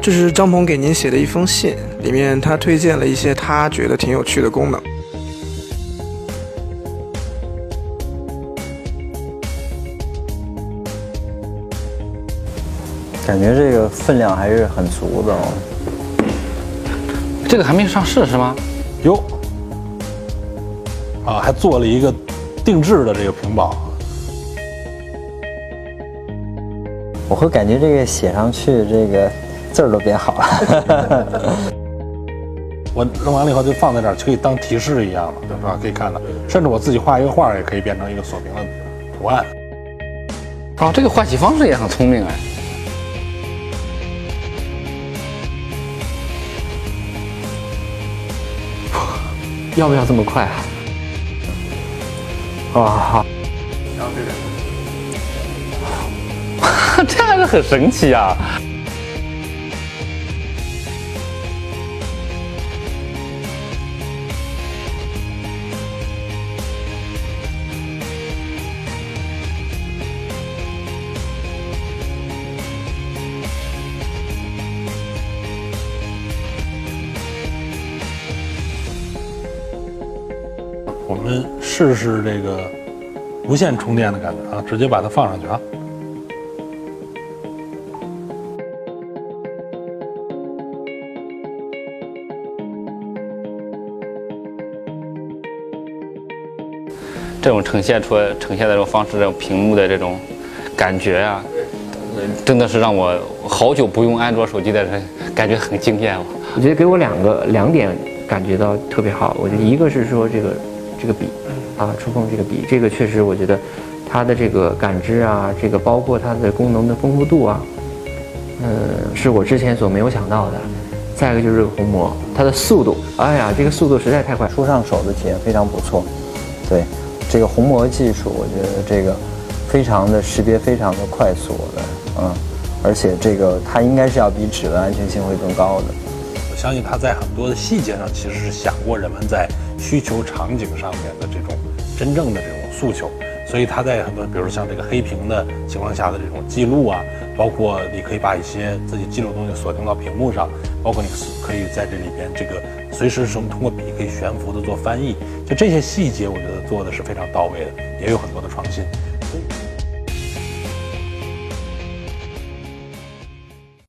这是张鹏给您写的一封信，里面他推荐了一些他觉得挺有趣的功能。感觉这个分量还是很足的哦。这个还没上市是吗？哟，啊，还做了一个定制的这个屏保。我会感觉这个写上去，这个字儿都变好了。我弄完了以后就放在这儿，就可以当提示一样了，对吧？可以看到，甚至我自己画一个画，也可以变成一个锁屏的图案。哦，这个画起方式也很聪明哎。要不要这么快啊？啊好。然后这个，这还是很神奇啊！我们试试这个无线充电的感觉啊，直接把它放上去啊。这种呈现出来、呈现的这种方式，这种屏幕的这种感觉啊，真的是让我好久不用安卓手机的人感觉很惊艳。我觉得给我两个两点感觉到特别好。我觉得一个是说这个这个笔啊，触碰这个笔，这个确实我觉得它的这个感知啊，这个包括它的功能的丰富度啊，呃，是我之前所没有想到的。再一个就是这个虹膜，它的速度，哎呀，这个速度实在太快，出上手的体验非常不错。对。这个虹膜技术，我觉得这个非常的识别，非常的快速的，嗯，而且这个它应该是要比指纹安全性会更高的。我相信它在很多的细节上其实是想过人们在需求场景上面的这种真正的这种诉求，所以它在很多，比如像这个黑屏的情况下的这种记录啊，包括你可以把一些自己记录的东西锁定到屏幕上，包括你可以在这里边这个随时什么通过笔可以悬浮的做翻译。就这些细节，我觉得做的是非常到位的，也有很多的创新。